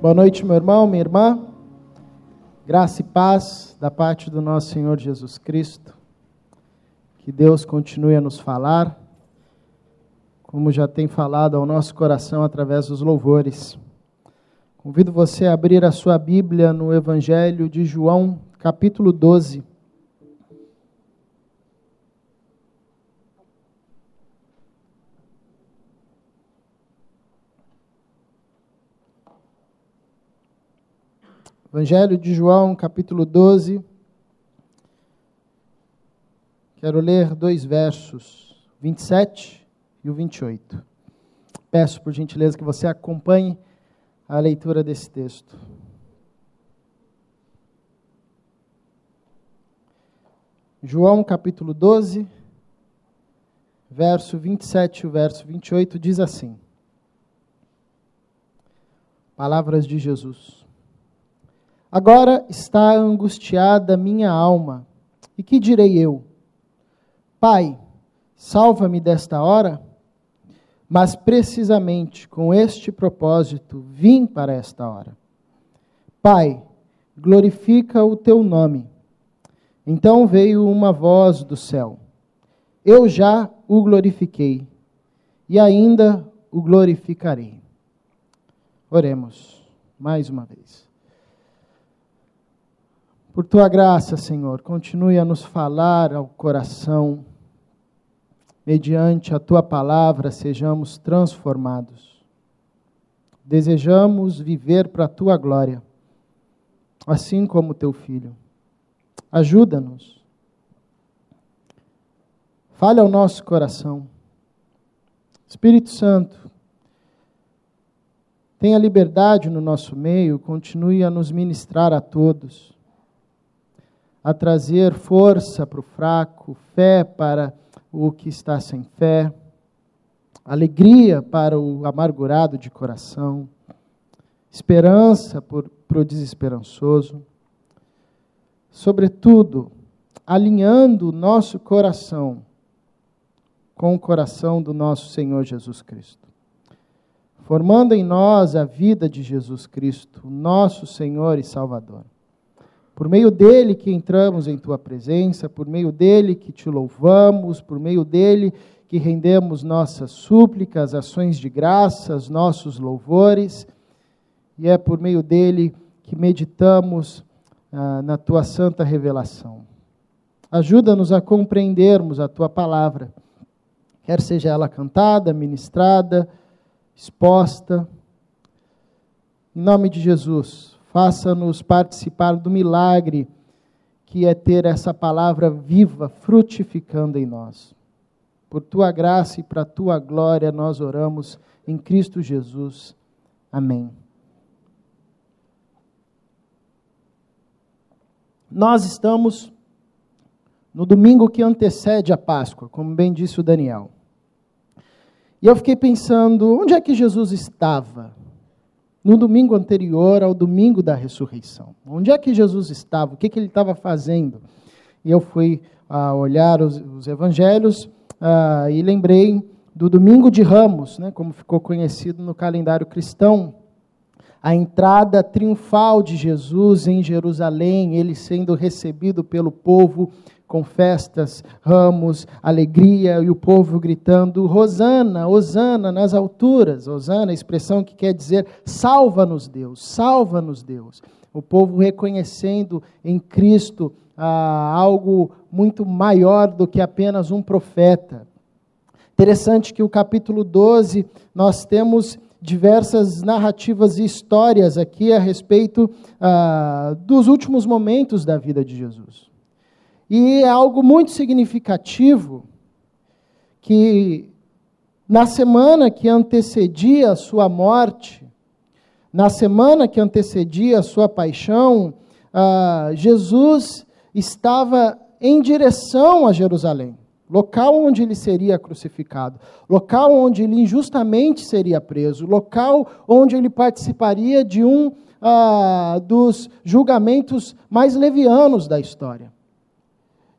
Boa noite, meu irmão, minha irmã. Graça e paz da parte do nosso Senhor Jesus Cristo. Que Deus continue a nos falar, como já tem falado ao nosso coração através dos louvores. Convido você a abrir a sua Bíblia no Evangelho de João, capítulo 12. Evangelho de João, capítulo 12. Quero ler dois versos, 27 e o 28. Peço, por gentileza, que você acompanhe a leitura desse texto. João, capítulo 12, verso 27 e verso 28 diz assim: Palavras de Jesus. Agora está angustiada minha alma. E que direi eu? Pai, salva-me desta hora? Mas precisamente com este propósito vim para esta hora. Pai, glorifica o teu nome. Então veio uma voz do céu. Eu já o glorifiquei e ainda o glorificarei. Oremos mais uma vez. Por tua graça, Senhor, continue a nos falar ao coração. Mediante a tua palavra, sejamos transformados. Desejamos viver para a tua glória, assim como teu filho. Ajuda-nos. Fale ao nosso coração. Espírito Santo, tenha liberdade no nosso meio, continue a nos ministrar a todos a trazer força para o fraco, fé para o que está sem fé, alegria para o amargurado de coração, esperança para o desesperançoso. Sobretudo, alinhando o nosso coração com o coração do nosso Senhor Jesus Cristo. Formando em nós a vida de Jesus Cristo, nosso Senhor e Salvador. Por meio dele que entramos em tua presença, por meio dele que te louvamos, por meio dele que rendemos nossas súplicas, ações de graças, nossos louvores, e é por meio dele que meditamos ah, na tua santa revelação. Ajuda-nos a compreendermos a tua palavra, quer seja ela cantada, ministrada, exposta. Em nome de Jesus, Faça-nos participar do milagre que é ter essa palavra viva, frutificando em nós. Por tua graça e para tua glória nós oramos em Cristo Jesus. Amém. Nós estamos no domingo que antecede a Páscoa, como bem disse o Daniel. E eu fiquei pensando, onde é que Jesus estava no domingo anterior ao domingo da ressurreição. Onde é que Jesus estava? O que, que ele estava fazendo? E eu fui ah, olhar os, os evangelhos ah, e lembrei do domingo de Ramos, né, como ficou conhecido no calendário cristão, a entrada triunfal de Jesus em Jerusalém, ele sendo recebido pelo povo com festas, ramos, alegria e o povo gritando: Rosana, Hosana nas alturas. Hosana, expressão que quer dizer salva-nos Deus, salva-nos Deus. O povo reconhecendo em Cristo ah, algo muito maior do que apenas um profeta. Interessante que o capítulo 12 nós temos diversas narrativas e histórias aqui a respeito ah, dos últimos momentos da vida de Jesus. E é algo muito significativo que na semana que antecedia a sua morte, na semana que antecedia a sua paixão, ah, Jesus estava em direção a Jerusalém, local onde ele seria crucificado, local onde ele injustamente seria preso, local onde ele participaria de um ah, dos julgamentos mais levianos da história.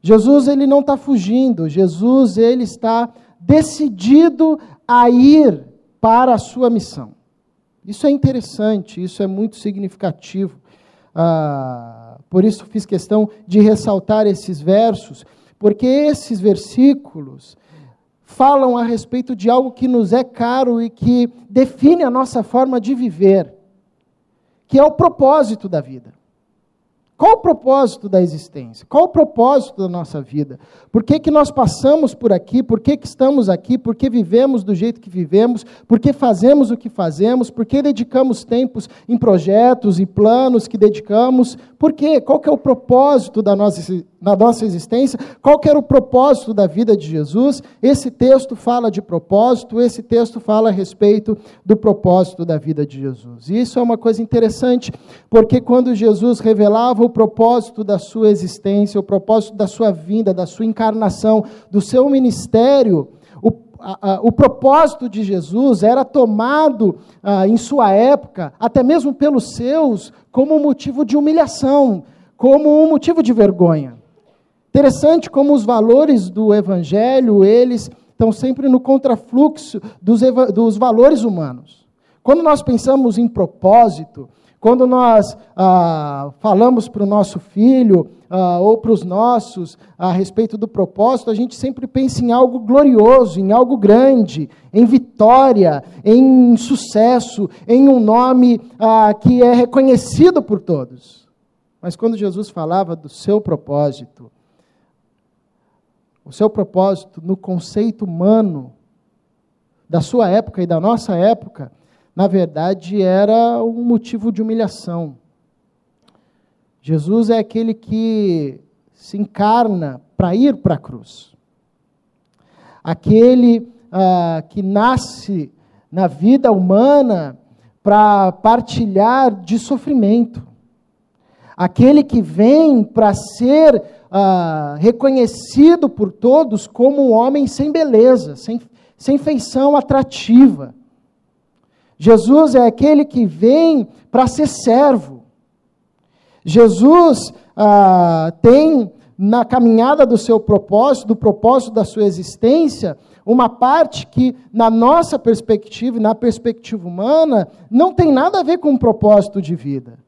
Jesus ele não está fugindo, Jesus ele está decidido a ir para a sua missão. Isso é interessante, isso é muito significativo. Ah, por isso fiz questão de ressaltar esses versos, porque esses versículos falam a respeito de algo que nos é caro e que define a nossa forma de viver, que é o propósito da vida. Qual o propósito da existência? Qual o propósito da nossa vida? Por que, que nós passamos por aqui? Por que, que estamos aqui? Por que vivemos do jeito que vivemos? Por que fazemos o que fazemos? Por que dedicamos tempos em projetos e planos que dedicamos? Por quê? Qual que é o propósito da nossa, na nossa existência, qual era o propósito da vida de Jesus. Esse texto fala de propósito, esse texto fala a respeito do propósito da vida de Jesus. E isso é uma coisa interessante, porque quando Jesus revelava o propósito da sua existência, o propósito da sua vinda, da sua encarnação, do seu ministério, o, a, a, o propósito de Jesus era tomado a, em sua época, até mesmo pelos seus, como motivo de humilhação, como um motivo de vergonha. Interessante como os valores do Evangelho, eles estão sempre no contrafluxo dos, dos valores humanos. Quando nós pensamos em propósito, quando nós ah, falamos para o nosso filho ah, ou para os nossos a respeito do propósito, a gente sempre pensa em algo glorioso, em algo grande, em vitória, em sucesso, em um nome ah, que é reconhecido por todos. Mas quando Jesus falava do seu propósito, o seu propósito no conceito humano da sua época e da nossa época, na verdade era um motivo de humilhação. Jesus é aquele que se encarna para ir para a cruz. Aquele ah, que nasce na vida humana para partilhar de sofrimento. Aquele que vem para ser ah, reconhecido por todos como um homem sem beleza, sem, sem feição atrativa. Jesus é aquele que vem para ser servo. Jesus ah, tem na caminhada do seu propósito, do propósito da sua existência, uma parte que, na nossa perspectiva e na perspectiva humana, não tem nada a ver com o propósito de vida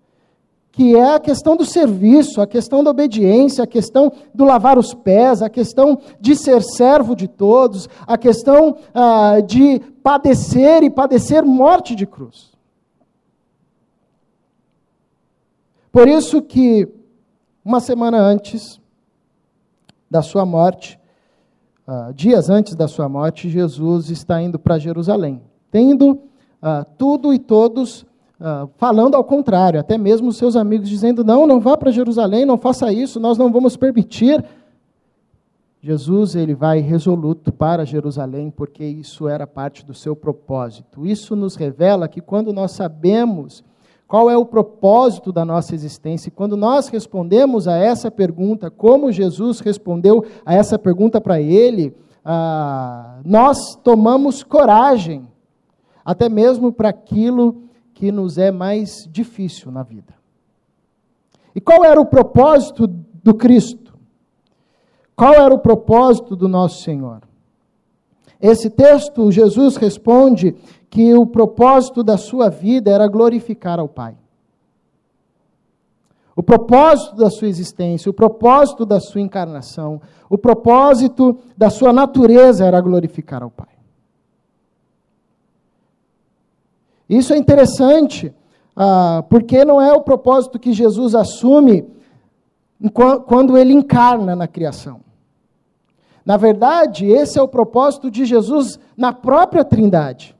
que é a questão do serviço, a questão da obediência, a questão do lavar os pés, a questão de ser servo de todos, a questão ah, de padecer e padecer morte de cruz. Por isso que, uma semana antes da sua morte, ah, dias antes da sua morte, Jesus está indo para Jerusalém, tendo ah, tudo e todos Uh, falando ao contrário, até mesmo seus amigos dizendo: não, não vá para Jerusalém, não faça isso, nós não vamos permitir. Jesus ele vai resoluto para Jerusalém porque isso era parte do seu propósito. Isso nos revela que quando nós sabemos qual é o propósito da nossa existência, quando nós respondemos a essa pergunta, como Jesus respondeu a essa pergunta para ele, ah, nós tomamos coragem, até mesmo para aquilo que nos é mais difícil na vida. E qual era o propósito do Cristo? Qual era o propósito do nosso Senhor? Esse texto, Jesus responde que o propósito da sua vida era glorificar ao Pai. O propósito da sua existência, o propósito da sua encarnação, o propósito da sua natureza era glorificar ao Pai. Isso é interessante, ah, porque não é o propósito que Jesus assume quando ele encarna na criação. Na verdade, esse é o propósito de Jesus na própria Trindade.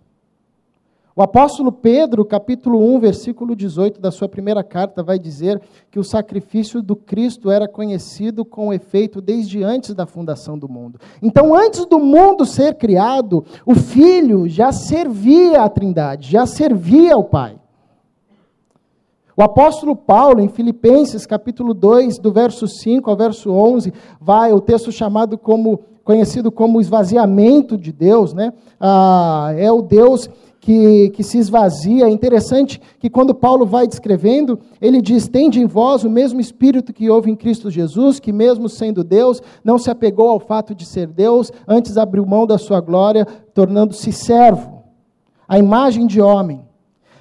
O apóstolo Pedro, capítulo 1, versículo 18 da sua primeira carta, vai dizer que o sacrifício do Cristo era conhecido com efeito desde antes da fundação do mundo. Então, antes do mundo ser criado, o Filho já servia à Trindade, já servia ao Pai. O apóstolo Paulo, em Filipenses, capítulo 2, do verso 5 ao verso 11, vai o texto chamado como conhecido como esvaziamento de Deus, né? Ah, é o Deus que, que se esvazia. É interessante que quando Paulo vai descrevendo, ele diz: Tende em vós o mesmo espírito que houve em Cristo Jesus, que, mesmo sendo Deus, não se apegou ao fato de ser Deus, antes abriu mão da sua glória, tornando-se servo, a imagem de homem.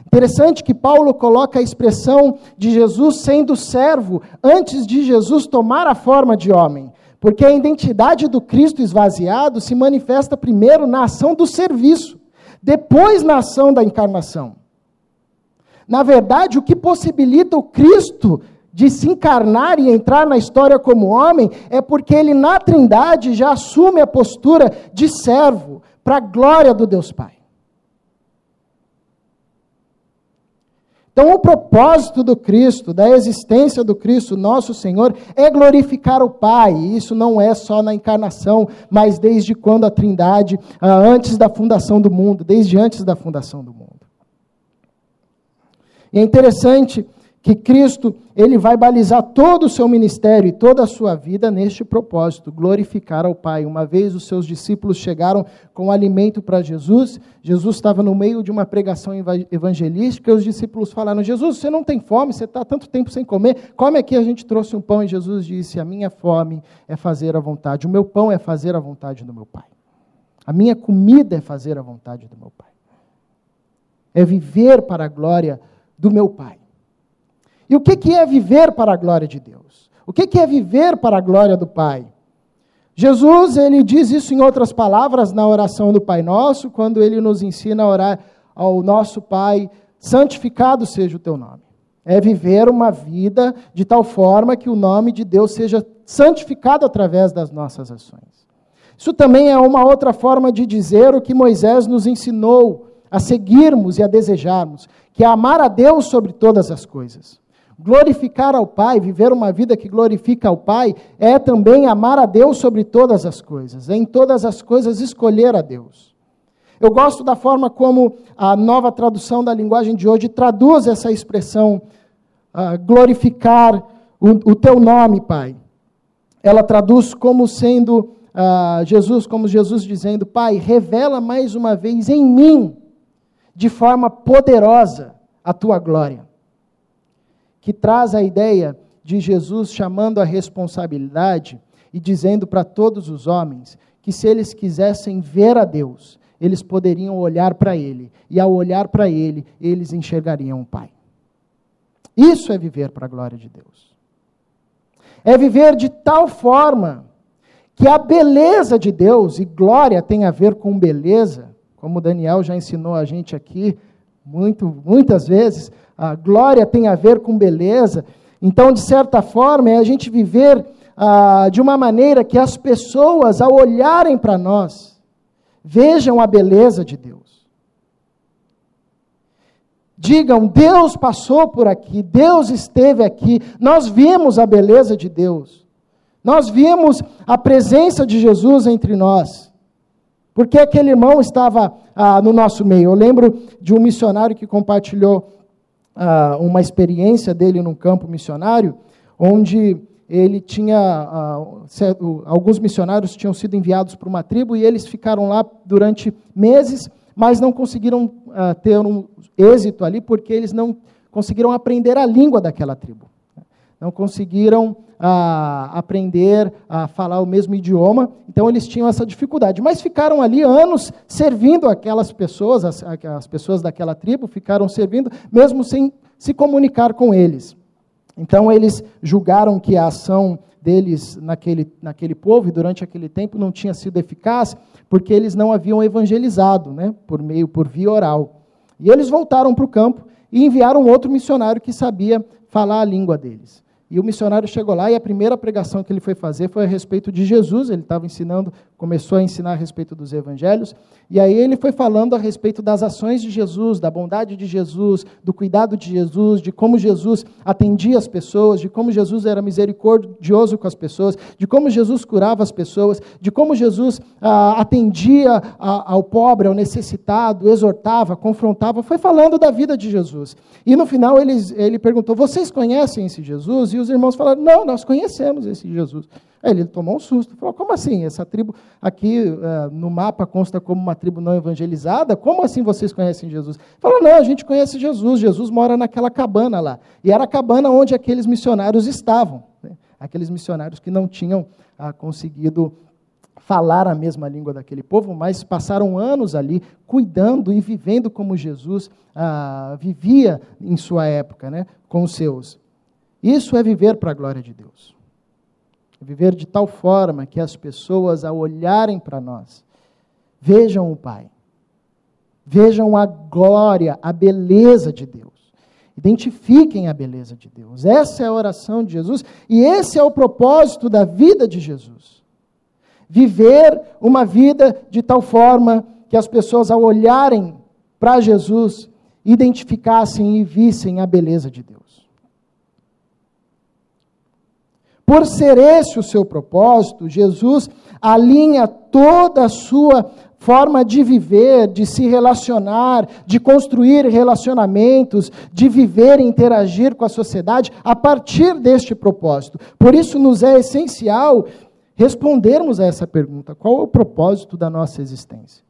Interessante que Paulo coloca a expressão de Jesus sendo servo antes de Jesus tomar a forma de homem. Porque a identidade do Cristo esvaziado se manifesta primeiro na ação do serviço, depois na ação da encarnação. Na verdade, o que possibilita o Cristo de se encarnar e entrar na história como homem é porque ele, na Trindade, já assume a postura de servo para a glória do Deus Pai. Então, o propósito do Cristo, da existência do Cristo, nosso Senhor, é glorificar o Pai. E isso não é só na encarnação, mas desde quando a Trindade, ah, antes da fundação do mundo, desde antes da fundação do mundo. E é interessante que Cristo ele vai balizar todo o seu ministério e toda a sua vida neste propósito, glorificar ao Pai. Uma vez os seus discípulos chegaram com alimento para Jesus, Jesus estava no meio de uma pregação evangelística, e os discípulos falaram: Jesus, você não tem fome, você está tanto tempo sem comer, come aqui, a gente trouxe um pão. E Jesus disse: A minha fome é fazer a vontade, o meu pão é fazer a vontade do meu Pai. A minha comida é fazer a vontade do meu Pai. É viver para a glória do meu Pai. E o que é viver para a glória de Deus? O que é viver para a glória do Pai? Jesus, ele diz isso em outras palavras na oração do Pai Nosso, quando ele nos ensina a orar ao nosso Pai, santificado seja o teu nome. É viver uma vida de tal forma que o nome de Deus seja santificado através das nossas ações. Isso também é uma outra forma de dizer o que Moisés nos ensinou a seguirmos e a desejarmos, que é amar a Deus sobre todas as coisas. Glorificar ao Pai, viver uma vida que glorifica ao Pai, é também amar a Deus sobre todas as coisas, é em todas as coisas escolher a Deus. Eu gosto da forma como a nova tradução da linguagem de hoje traduz essa expressão, uh, glorificar o, o, teu nome, Pai. Ela traduz como sendo uh, Jesus, como Jesus dizendo: Pai, revela mais uma vez em mim, de forma poderosa, a tua glória que traz a ideia de Jesus chamando a responsabilidade e dizendo para todos os homens que se eles quisessem ver a Deus, eles poderiam olhar para Ele, e ao olhar para Ele, eles enxergariam o Pai. Isso é viver para a glória de Deus. É viver de tal forma que a beleza de Deus, e glória tem a ver com beleza, como Daniel já ensinou a gente aqui muito, muitas vezes, a glória tem a ver com beleza. Então, de certa forma, é a gente viver ah, de uma maneira que as pessoas, ao olharem para nós, vejam a beleza de Deus. Digam, Deus passou por aqui, Deus esteve aqui, nós vimos a beleza de Deus, nós vimos a presença de Jesus entre nós. Porque aquele irmão estava ah, no nosso meio. Eu lembro de um missionário que compartilhou uma experiência dele num campo missionário, onde ele tinha alguns missionários tinham sido enviados para uma tribo e eles ficaram lá durante meses, mas não conseguiram ter um êxito ali porque eles não conseguiram aprender a língua daquela tribo, não conseguiram a aprender a falar o mesmo idioma, então eles tinham essa dificuldade. Mas ficaram ali anos servindo aquelas pessoas, as, as pessoas daquela tribo, ficaram servindo, mesmo sem se comunicar com eles. Então eles julgaram que a ação deles naquele, naquele povo e durante aquele tempo não tinha sido eficaz, porque eles não haviam evangelizado, né, por meio, por via oral. E eles voltaram para o campo e enviaram outro missionário que sabia falar a língua deles. E o missionário chegou lá e a primeira pregação que ele foi fazer foi a respeito de Jesus. Ele estava ensinando, começou a ensinar a respeito dos evangelhos. E aí ele foi falando a respeito das ações de Jesus, da bondade de Jesus, do cuidado de Jesus, de como Jesus atendia as pessoas, de como Jesus era misericordioso com as pessoas, de como Jesus curava as pessoas, de como Jesus ah, atendia a, ao pobre, ao necessitado, exortava, confrontava. Foi falando da vida de Jesus. E no final ele, ele perguntou: Vocês conhecem esse Jesus? E os irmãos falaram: Não, nós conhecemos esse Jesus. Aí ele tomou um susto, falou: como assim? Essa tribo aqui uh, no mapa consta como uma tribo não evangelizada? Como assim vocês conhecem Jesus? Falou: não, a gente conhece Jesus. Jesus mora naquela cabana lá. E era a cabana onde aqueles missionários estavam. Né? Aqueles missionários que não tinham uh, conseguido falar a mesma língua daquele povo, mas passaram anos ali cuidando e vivendo como Jesus ah, vivia em sua época, né, com os seus. Isso é viver para a glória de Deus. Viver de tal forma que as pessoas, ao olharem para nós, vejam o Pai, vejam a glória, a beleza de Deus. Identifiquem a beleza de Deus. Essa é a oração de Jesus e esse é o propósito da vida de Jesus. Viver uma vida de tal forma que as pessoas, ao olharem para Jesus, identificassem e vissem a beleza de Deus. Por ser esse o seu propósito, Jesus alinha toda a sua forma de viver, de se relacionar, de construir relacionamentos, de viver e interagir com a sociedade a partir deste propósito. Por isso, nos é essencial respondermos a essa pergunta: qual é o propósito da nossa existência?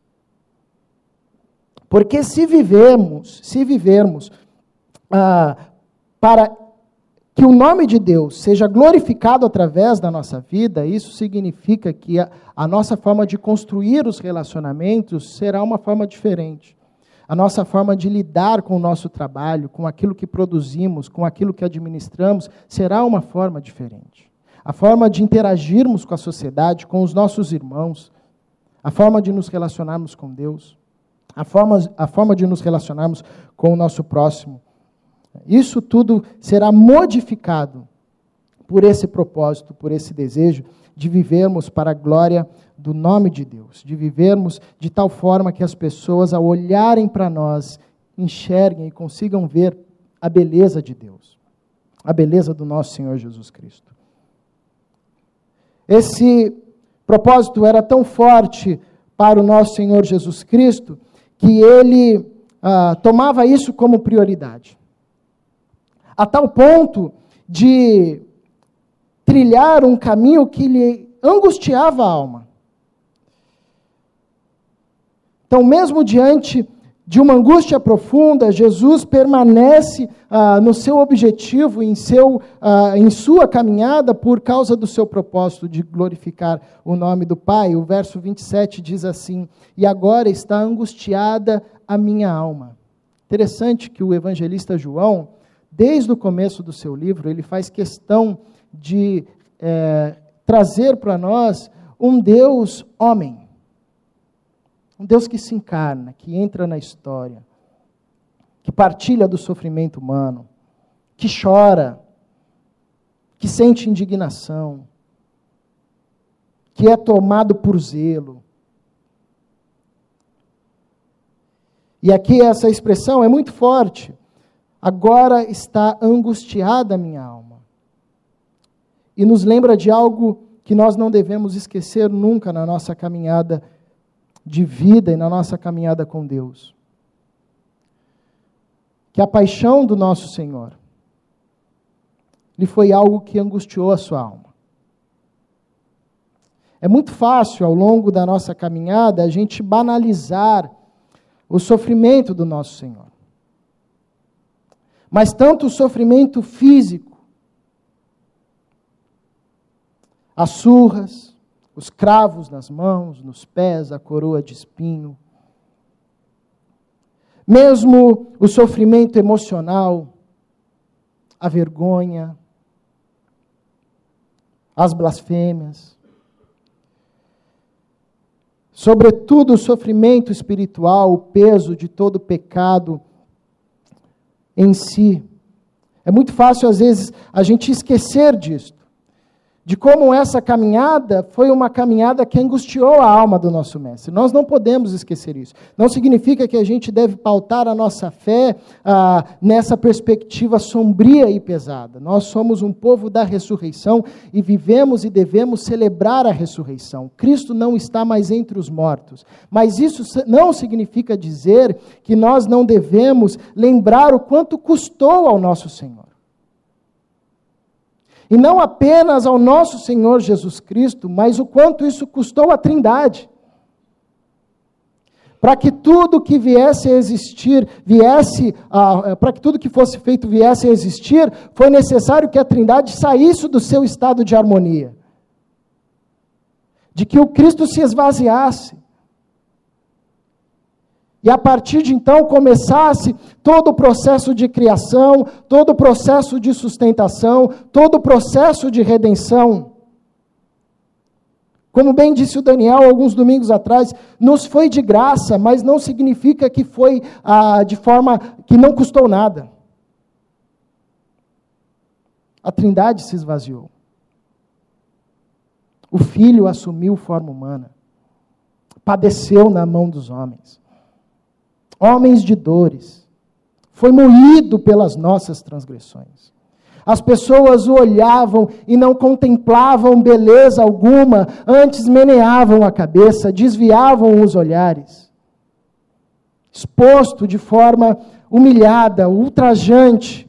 Porque se vivemos, se vivermos ah, para que o nome de Deus seja glorificado através da nossa vida, isso significa que a, a, nossa forma de construir os relacionamentos será uma forma diferente. A nossa forma de lidar com o nosso trabalho, com aquilo que produzimos, com aquilo que administramos, será uma forma diferente. A forma de interagirmos com a sociedade, com os nossos irmãos, a forma de nos relacionarmos com Deus, a forma, a forma de nos relacionarmos com o nosso próximo isso tudo será modificado por esse propósito, por esse desejo de vivermos para a glória do nome de Deus, de vivermos de tal forma que as pessoas, ao olharem para nós, enxerguem e consigam ver a beleza de Deus, a beleza do nosso Senhor Jesus Cristo. Esse propósito era tão forte para o nosso Senhor Jesus Cristo que ele ah, tomava isso como prioridade a tal ponto de trilhar um caminho que lhe angustiava a alma. Então, mesmo diante de uma angústia profunda, Jesus permanece ah, no seu objetivo, em, seu, ah, em sua caminhada, por causa do seu propósito de glorificar o nome do Pai. O verso 27 diz assim: E agora está angustiada a minha alma. Interessante que o evangelista João desde o começo do seu livro, ele faz questão de é, trazer para nós um Deus homem. Um Deus que se encarna, que entra na história, que partilha do sofrimento humano, que chora, que sente indignação, que é tomado por zelo. E aqui essa expressão é muito forte, Agora está angustiada a minha alma. E nos lembra de algo que nós não devemos esquecer nunca na nossa caminhada de vida e na nossa caminhada com Deus. Que a paixão do nosso Senhor lhe foi algo que angustiou a sua alma. É muito fácil, ao longo da nossa caminhada, a gente banalizar o sofrimento do nosso Senhor. Mas tanto o sofrimento físico, as surras, os cravos nas mãos, nos pés, a coroa de espinho, mesmo o sofrimento emocional, a vergonha, as blasfêmias, sobretudo o sofrimento espiritual, o peso de todo pecado em si. É muito fácil, às vezes, a gente esquecer disto de como essa caminhada foi uma caminhada que angustiou a alma do nosso mestre. Nós não podemos esquecer isso. Não significa que a gente deve pautar a nossa fé ah, nessa perspectiva sombria e pesada. Nós somos um povo da ressurreição e vivemos e devemos celebrar a ressurreição. Cristo não está mais entre os mortos. Mas isso não significa dizer que nós não devemos lembrar o quanto custou ao nosso Senhor. E não apenas ao nosso Senhor Jesus Cristo, mas o quanto isso custou à Trindade. Para que tudo que viesse a existir, viesse, a, para que tudo que fosse feito viesse a existir, foi necessário que a Trindade saísse do seu estado de harmonia de que o Cristo se esvaziasse. E a partir de então começasse todo o processo de criação, todo o processo de sustentação, todo o processo de redenção. Como bem disse o Daniel alguns domingos atrás, nos foi de graça, mas não significa que foi ah, de forma que não custou nada. A Trindade se esvaziou. O Filho assumiu forma humana, padeceu na mão dos homens homens de dores, foi moído pelas nossas transgressões. As pessoas o olhavam e não contemplavam beleza alguma, antes meneavam a cabeça, desviavam os olhares. Exposto de forma humilhada, ultrajante,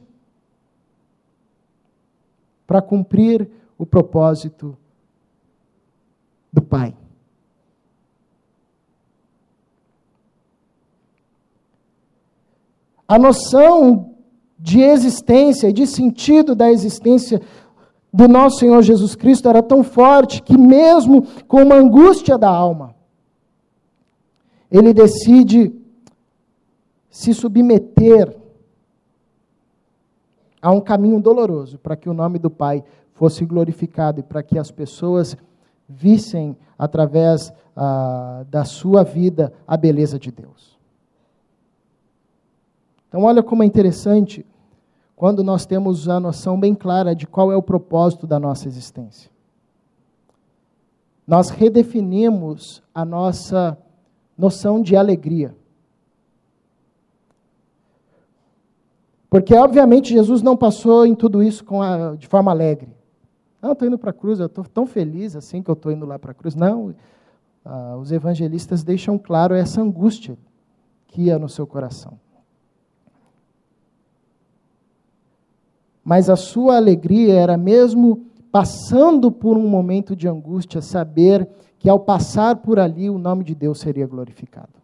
para cumprir o propósito do Pai. A noção de existência e de sentido da existência do nosso Senhor Jesus Cristo era tão forte que, mesmo com uma angústia da alma, ele decide se submeter a um caminho doloroso para que o nome do Pai fosse glorificado e para que as pessoas vissem através ah, da sua vida a beleza de Deus. Então, olha como é interessante quando nós temos a noção bem clara de qual é o propósito da nossa existência. Nós redefinimos a nossa noção de alegria. Porque, obviamente, Jesus não passou em tudo isso a, de forma alegre. Não, estou indo para a cruz, eu estou tão feliz assim que eu estou indo lá para a cruz. Não, ah, os evangelistas deixam claro essa angústia que ia no seu coração. Mas a sua alegria era mesmo passando por um momento de angústia, saber que ao passar por ali o nome de Deus seria glorificado.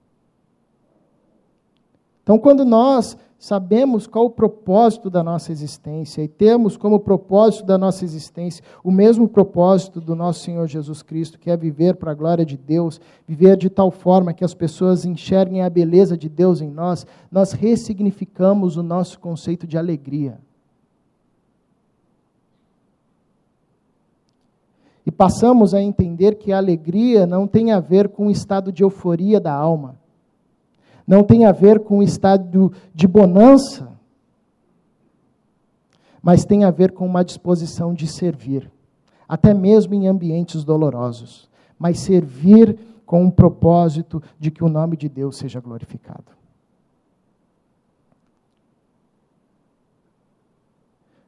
Então, quando nós sabemos qual o propósito da nossa existência e temos como propósito da nossa existência o mesmo propósito do nosso Senhor Jesus Cristo, que é viver para a glória de Deus, viver de tal forma que as pessoas enxerguem a beleza de Deus em nós, nós ressignificamos o nosso conceito de alegria. E passamos a entender que a alegria não tem a ver com o estado de euforia da alma, não tem a ver com o estado de bonança, mas tem a ver com uma disposição de servir, até mesmo em ambientes dolorosos, mas servir com o propósito de que o nome de Deus seja glorificado.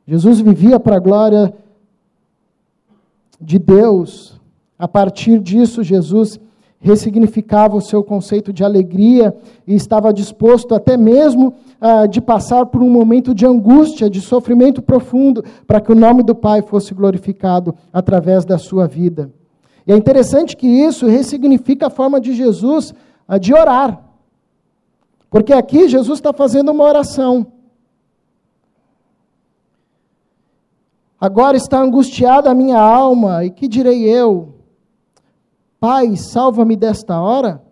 Jesus vivia para a glória de Deus. A partir disso, Jesus ressignificava o seu conceito de alegria e estava disposto até mesmo ah, de passar por um momento de angústia, de sofrimento profundo, para que o nome do Pai fosse glorificado através da sua vida. E é interessante que isso ressignifica a forma de Jesus ah, de orar. Porque aqui Jesus está fazendo uma oração. Agora está angustiada a minha alma, e que direi eu? Pai, salva-me desta hora?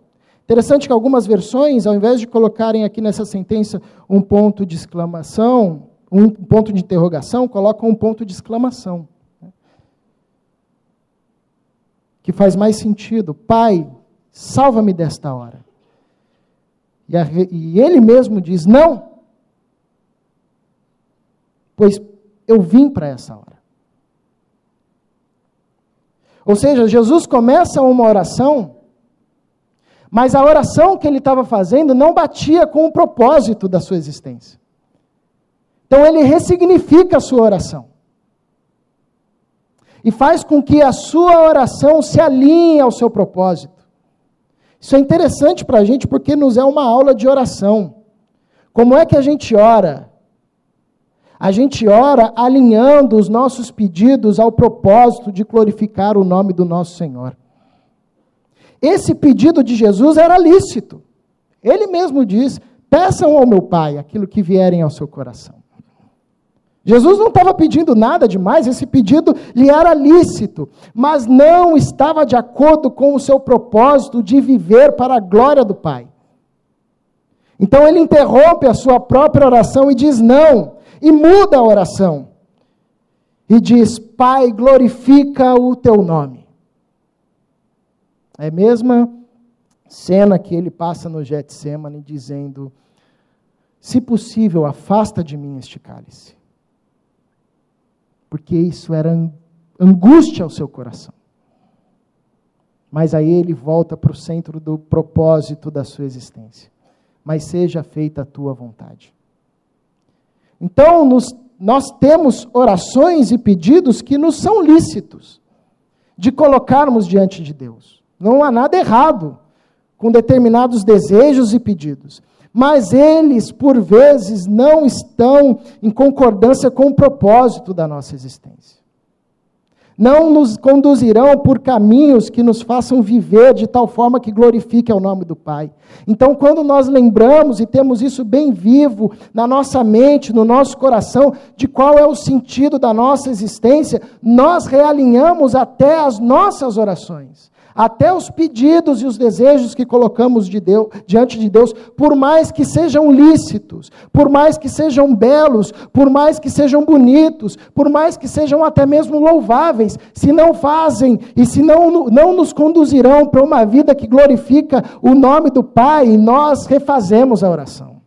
Interessante que algumas versões, ao invés de colocarem aqui nessa sentença um ponto de exclamação, um ponto de interrogação, colocam um ponto de exclamação. Que faz mais sentido. Pai, salva-me desta hora. E, a, e ele mesmo diz: Não, pois eu vim para essa hora. Ou seja, Jesus começa uma oração, mas a oração que ele estava fazendo não batia com o propósito da sua existência. Então ele ressignifica a sua oração. E faz com que a sua oração se alinhe ao seu propósito. Isso é interessante para a gente porque nos é uma aula de oração. Como é que a gente ora? A gente ora alinhando os nossos pedidos ao propósito de glorificar o nome do nosso Senhor. Esse pedido de Jesus era lícito. Ele mesmo diz: peçam ao meu Pai aquilo que vierem ao seu coração. Jesus não estava pedindo nada demais, esse pedido lhe era lícito, mas não estava de acordo com o seu propósito de viver para a glória do Pai. Então ele interrompe a sua própria oração e diz não, e muda a oração. E diz: Pai, glorifica o teu nome. É a mesma cena que ele passa no Getsemane, dizendo: Se possível, afasta de mim este cálice. Porque isso era angústia ao seu coração. Mas aí ele volta para o centro do propósito da sua existência mas seja feita a tua vontade. Então, nos, nós temos orações e pedidos que nos são lícitos de colocarmos diante de Deus. Não há nada errado com determinados desejos e pedidos, mas eles, por vezes, não estão em concordância com o propósito da nossa existência não nos conduzirão por caminhos que nos façam viver de tal forma que glorifique ao nome do Pai. Então, quando nós lembramos e temos isso bem vivo na nossa mente, no nosso coração, de qual é o sentido da nossa existência, nós realinhamos até as nossas orações. Até os pedidos e os desejos que colocamos de Deus, diante de Deus, por mais que sejam lícitos, por mais que sejam belos, por mais que sejam bonitos, por mais que sejam até mesmo louváveis, se não fazem e se não, não nos conduzirão para uma vida que glorifica o nome do Pai, nós refazemos a oração.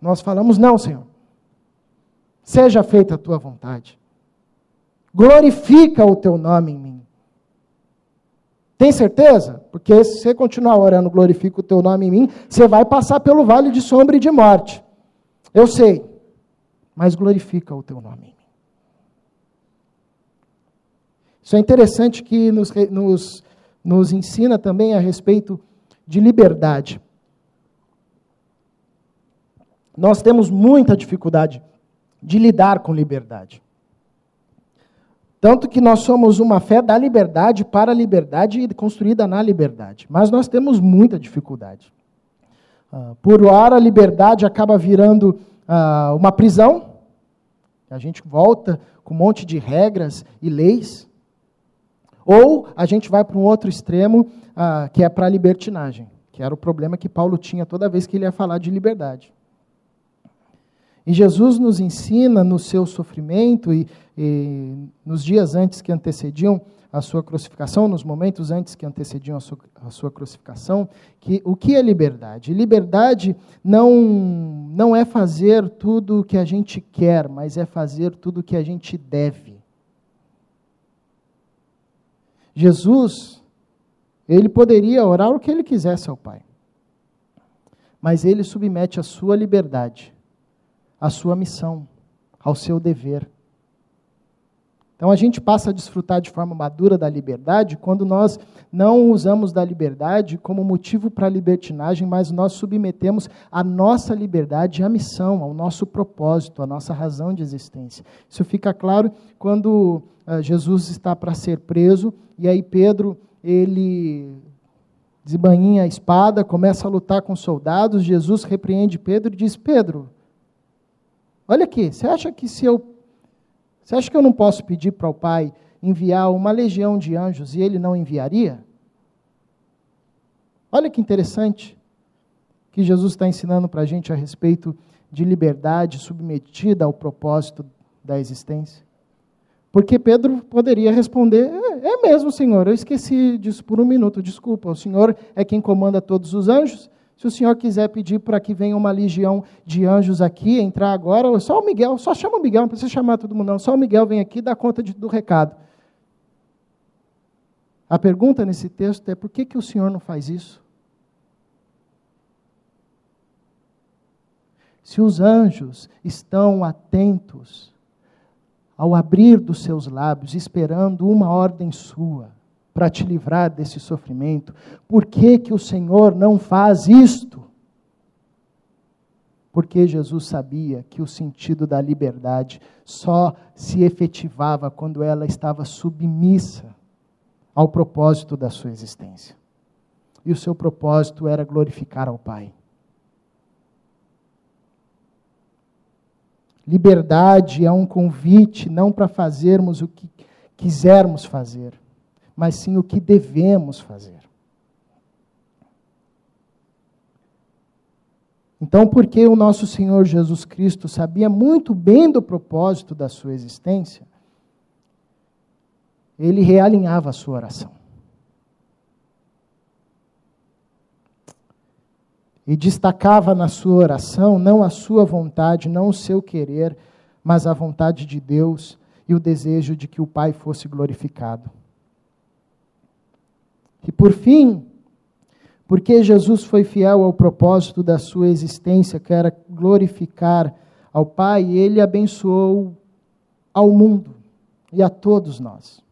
Nós falamos: não, Senhor, seja feita a tua vontade, glorifica o teu nome em mim. Tem certeza? Porque se você continuar orando, glorifica o teu nome em mim, você vai passar pelo vale de sombra e de morte. Eu sei, mas glorifica o teu nome em mim. Isso é interessante que nos, nos, nos ensina também a respeito de liberdade. Nós temos muita dificuldade de lidar com liberdade. Tanto que nós somos uma fé da liberdade para a liberdade e construída na liberdade. Mas nós temos muita dificuldade. Uh, por hora, a liberdade acaba virando uh, uma prisão. A gente volta com um monte de regras e leis. Ou a gente vai para um outro extremo, uh, que é para a libertinagem, que era o problema que Paulo tinha toda vez que ele ia falar de liberdade. E Jesus nos ensina no seu sofrimento e, e, nos dias antes que antecediam a sua crucificação, nos momentos antes que antecediam a sua, a sua crucificação, que o que é liberdade? Liberdade não, não é fazer tudo o que a gente quer, mas é fazer tudo o que a gente deve. Jesus, ele poderia orar o que ele quisesse ao Pai, mas ele submete a sua liberdade à sua missão, ao seu dever. Então a gente passa a desfrutar de forma madura da liberdade quando nós não usamos da liberdade como motivo para a libertinagem, mas nós submetemos a nossa liberdade à missão, ao nosso propósito, à nossa razão de existência. Isso fica claro quando uh, Jesus está para ser preso e aí Pedro ele desembainha a espada, começa a lutar com os soldados. Jesus repreende Pedro e diz: Pedro, olha aqui, você acha que se eu você acha que eu não posso pedir para o Pai enviar uma legião de anjos e ele não enviaria? Olha que interessante que Jesus está ensinando para a gente a respeito de liberdade submetida ao propósito da existência. Porque Pedro poderia responder: é, é mesmo, Senhor, eu esqueci disso por um minuto, desculpa, o Senhor é quem comanda todos os anjos, se o senhor quiser pedir para que venha uma legião de anjos aqui, entrar agora, só o Miguel, só chama o Miguel, não precisa chamar todo mundo, não. Só o Miguel vem aqui e dá conta de, do recado. A pergunta nesse texto é: por que, que o senhor não faz isso? Se os anjos estão atentos ao abrir dos seus lábios, esperando uma ordem sua, para te livrar desse sofrimento. Por que, que o Senhor não faz isto? Porque Jesus sabia que o sentido da liberdade só se efetivava quando ela estava submissa ao propósito da sua existência. E o seu propósito era glorificar ao Pai. Liberdade é um convite não para fazermos o que quisermos fazer, mas sim o que devemos fazer. Então, porque o nosso Senhor Jesus Cristo sabia muito bem do propósito da sua existência, ele realinhava a sua oração. E destacava na sua oração não a sua vontade, não o seu querer, mas a vontade de Deus e o desejo de que o Pai fosse glorificado. E por fim, porque Jesus foi fiel ao propósito da sua existência, que era glorificar ao Pai, ele abençoou ao mundo e a todos nós.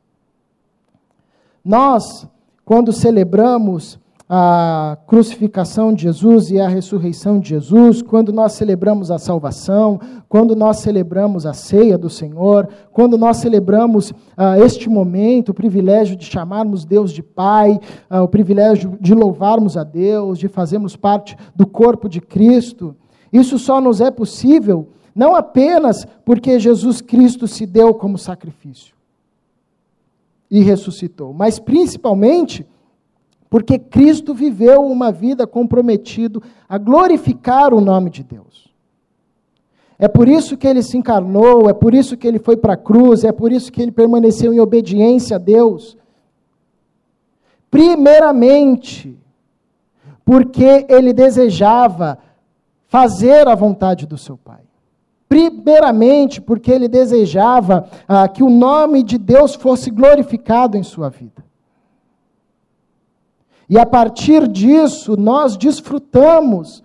Nós, quando celebramos a crucificação de Jesus e a ressurreição de Jesus, quando nós celebramos a salvação, quando nós celebramos a ceia do Senhor, quando nós celebramos ah, este momento, o privilégio de chamarmos Deus de Pai, ah, o privilégio de louvarmos a Deus, de fazermos parte do corpo de Cristo, isso só nos é possível não apenas porque Jesus Cristo se deu como sacrifício e ressuscitou, mas principalmente porque Cristo viveu uma vida comprometido a glorificar o nome de Deus. É por isso que ele se encarnou, é por isso que ele foi para a cruz, é por isso que ele permaneceu em obediência a Deus. Primeiramente, porque ele desejava fazer a vontade do seu Pai. Primeiramente, porque ele desejava ah, que o nome de Deus fosse glorificado em sua vida. E a partir disso, nós desfrutamos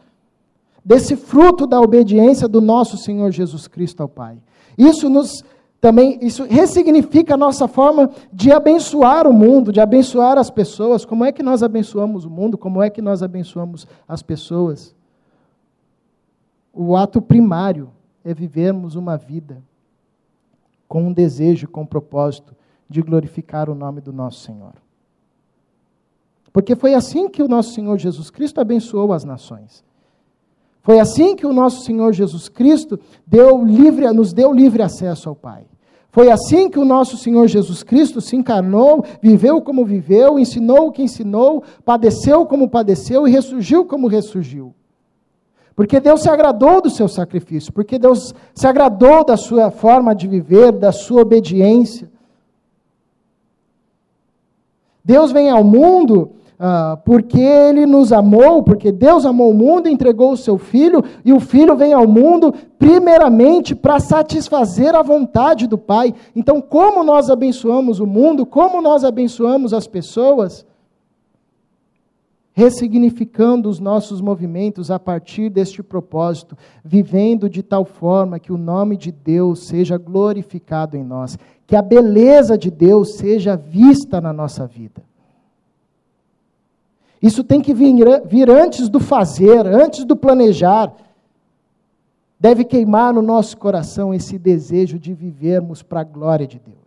desse fruto da obediência do nosso Senhor Jesus Cristo ao Pai. Isso nos também isso ressignifica a nossa forma de abençoar o mundo, de abençoar as pessoas. Como é que nós abençoamos o mundo? Como é que nós abençoamos as pessoas? O ato primário é vivermos uma vida com um desejo, com um propósito de glorificar o nome do nosso Senhor. Porque foi assim que o nosso Senhor Jesus Cristo abençoou as nações. Foi assim que o nosso Senhor Jesus Cristo deu livre, nos deu livre acesso ao Pai. Foi assim que o nosso Senhor Jesus Cristo se encarnou, viveu como viveu, ensinou o que ensinou, padeceu como padeceu e ressurgiu como ressurgiu. Porque Deus se agradou do seu sacrifício, porque Deus se agradou da sua forma de viver, da sua obediência. Deus vem ao mundo ah, porque Ele nos amou, porque Deus amou o mundo entregou o seu Filho, e o Filho vem ao mundo primeiramente para satisfazer a vontade do Pai. Então, como nós abençoamos o mundo, como nós abençoamos as pessoas? ressignificando os nossos movimentos a partir deste propósito, vivendo de tal forma que o nome de Deus seja glorificado em nós, que a beleza de Deus seja vista na nossa vida. Isso tem que vir, vir antes do fazer, antes do planejar. Deve queimar no nosso coração esse desejo de vivermos para a glória de Deus.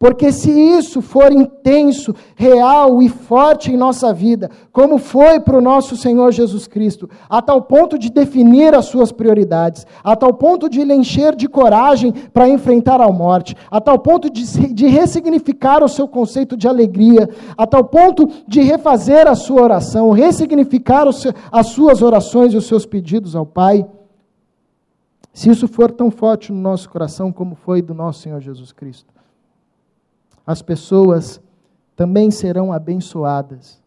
Porque se isso for intenso, real e forte em nossa vida, como foi para o nosso Senhor Jesus Cristo, a tal ponto de definir as suas prioridades, a tal ponto de lhe encher de coragem para enfrentar a morte, a tal ponto de, de ressignificar o seu conceito de alegria, a tal ponto de refazer a sua oração, ressignificar seu, as suas orações e os seus pedidos ao Pai. Se isso for tão forte no nosso coração como foi do nosso Senhor Jesus Cristo, as pessoas também serão abençoadas,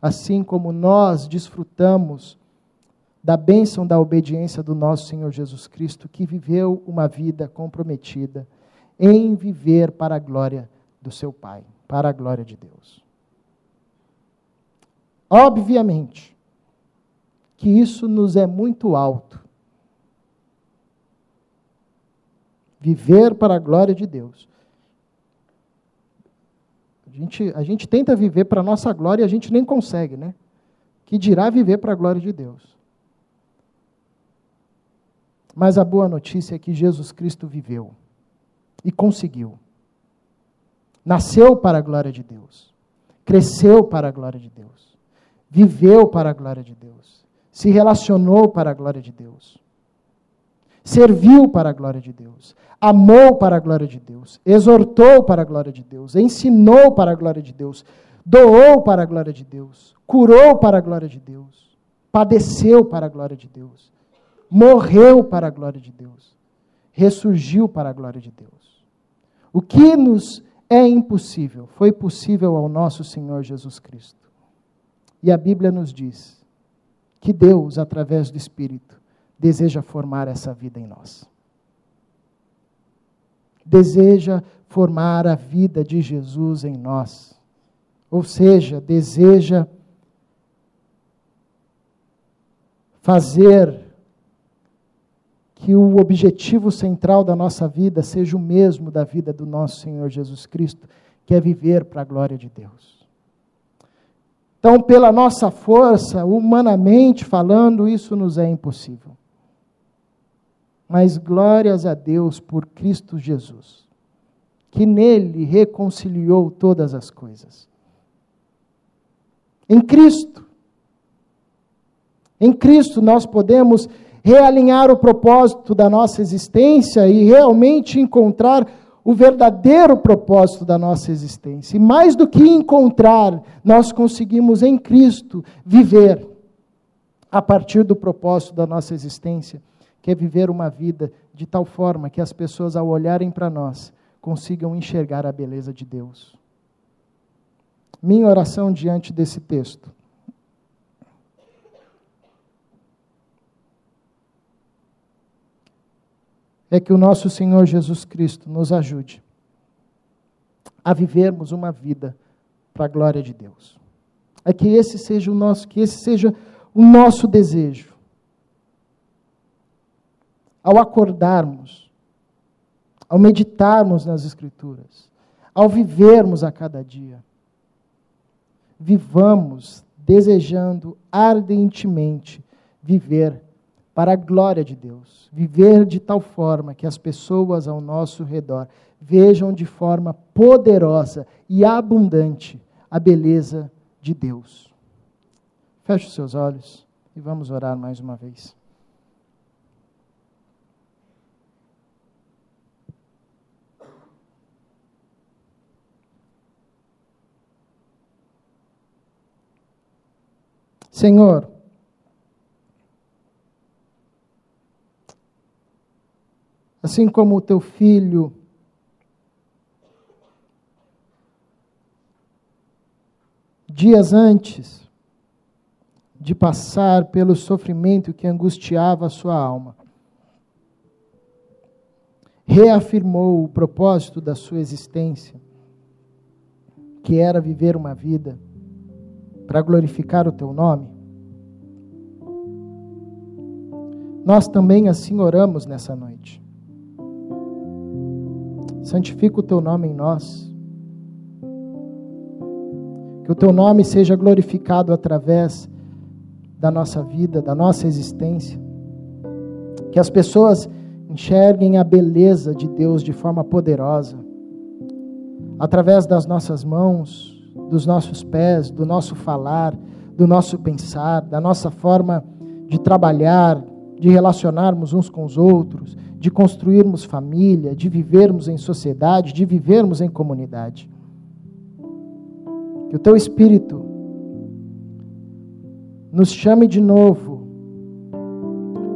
assim como nós desfrutamos da bênção da obediência do nosso Senhor Jesus Cristo, que viveu uma vida comprometida em viver para a glória do seu Pai, para a glória de Deus. Obviamente que isso nos é muito alto. Viver para a glória de Deus gente, a gente tenta viver para a nossa glória e a gente nem consegue, né? Que dirá viver para a glória de Deus. Mas a boa notícia é que Jesus Cristo viveu e conseguiu. Nasceu para a glória de Deus. Cresceu para a glória de Deus. Viveu para a glória de Deus. Se relacionou para a glória de Deus. Serviu para a glória de Deus, amou para a glória de Deus, exortou para a glória de Deus, ensinou para a glória de Deus, doou para a glória de Deus, curou para a glória de Deus, padeceu para a glória de Deus, morreu para a glória de Deus, ressurgiu para a glória de Deus. O que nos é impossível foi possível ao nosso Senhor Jesus Cristo. E a Bíblia nos diz que Deus, através do Espírito, deseja formar essa vida em nós. Deseja formar a vida de Jesus em nós. Ou seja, deseja fazer que o objetivo central da nossa vida seja o mesmo da vida do nosso Senhor Jesus Cristo, que é viver para a glória de Deus. Então, pela nossa força, humanamente falando, isso nos é impossível. Mas glórias a Deus por Cristo Jesus, que nele reconciliou todas as coisas. Em Cristo, em Cristo nós podemos realinhar o propósito da nossa existência e realmente encontrar o verdadeiro propósito da nossa existência. E mais do que encontrar, nós conseguimos em Cristo viver a partir do propósito da nossa existência, que é viver uma vida de tal forma que as pessoas, ao olharem para nós, consigam enxergar a beleza de Deus. Minha oração diante desse texto é que o nosso Senhor Jesus Cristo nos ajude a vivermos uma vida para a glória de Deus. É que esse seja o nosso, que esse seja o nosso desejo. Ao acordarmos, ao meditarmos nas Escrituras, ao vivermos a cada dia, vivamos desejando ardentemente viver para a glória de Deus. Viver de tal forma que as pessoas ao nosso redor vejam de forma poderosa e abundante a beleza de Deus. Feche os seus olhos e vamos orar mais uma vez. Senhor, assim como o teu filho dias antes de passar pelo sofrimento que angustiava a sua alma, reafirmou o propósito da sua existência, que era viver uma vida para glorificar o teu nome. Nós também assim oramos nessa noite santifica o teu nome em nós. Que o teu nome seja glorificado através da nossa vida, da nossa existência. Que as pessoas enxerguem a beleza de Deus de forma poderosa, através das nossas mãos, dos nossos pés, do nosso falar, do nosso pensar, da nossa forma de trabalhar, de relacionarmos uns com os outros, de construirmos família, de vivermos em sociedade, de vivermos em comunidade. Que o teu Espírito nos chame de novo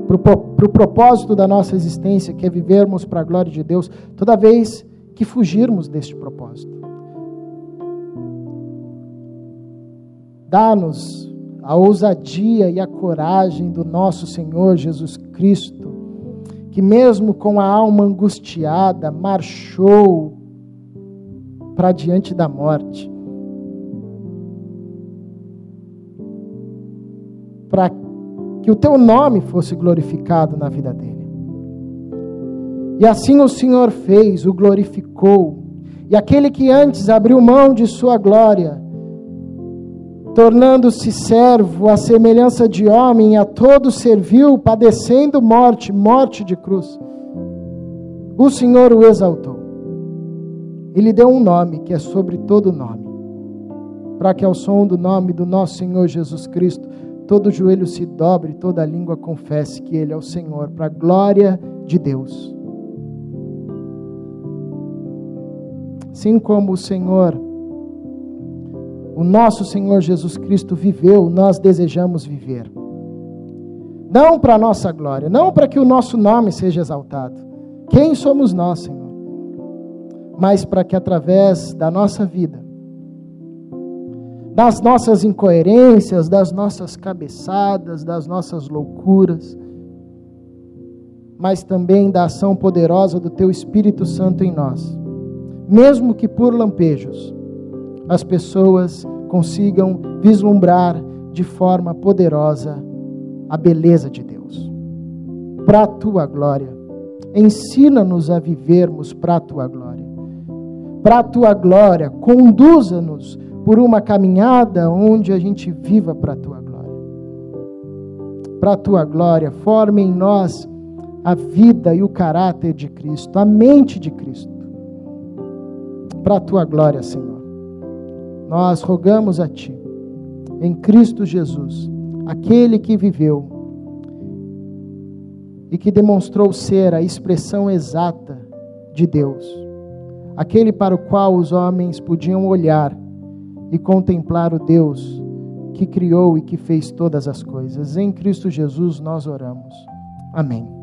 para o propósito da nossa existência, que é vivermos para a glória de Deus, toda vez que fugirmos deste propósito. Dá-nos a ousadia e a coragem do nosso Senhor Jesus Cristo que, mesmo com a alma angustiada, marchou para diante da morte, para que o teu nome fosse glorificado na vida dele. E assim o Senhor fez, o glorificou. E aquele que antes abriu mão de sua glória, tornando-se servo à semelhança de homem, a todos serviu, padecendo morte, morte de cruz. O Senhor o exaltou. E lhe deu um nome que é sobre todo nome, para que ao som do nome do nosso Senhor Jesus Cristo, todo joelho se dobre, toda língua confesse que Ele é o Senhor, para a glória de Deus. Assim como o Senhor, o nosso Senhor Jesus Cristo viveu, nós desejamos viver. Não para a nossa glória, não para que o nosso nome seja exaltado. Quem somos nós, Senhor? Mas para que através da nossa vida, das nossas incoerências, das nossas cabeçadas, das nossas loucuras, mas também da ação poderosa do Teu Espírito Santo em nós, mesmo que por lampejos, as pessoas consigam vislumbrar de forma poderosa a beleza de Deus. Para a tua glória. Ensina-nos a vivermos para a tua glória. Para a tua glória, conduza-nos por uma caminhada onde a gente viva para a tua glória. Para a tua glória, forme em nós a vida e o caráter de Cristo, a mente de Cristo. Para a tua glória, Senhor. Nós rogamos a ti, em Cristo Jesus, aquele que viveu e que demonstrou ser a expressão exata de Deus, aquele para o qual os homens podiam olhar e contemplar o Deus que criou e que fez todas as coisas. Em Cristo Jesus nós oramos. Amém.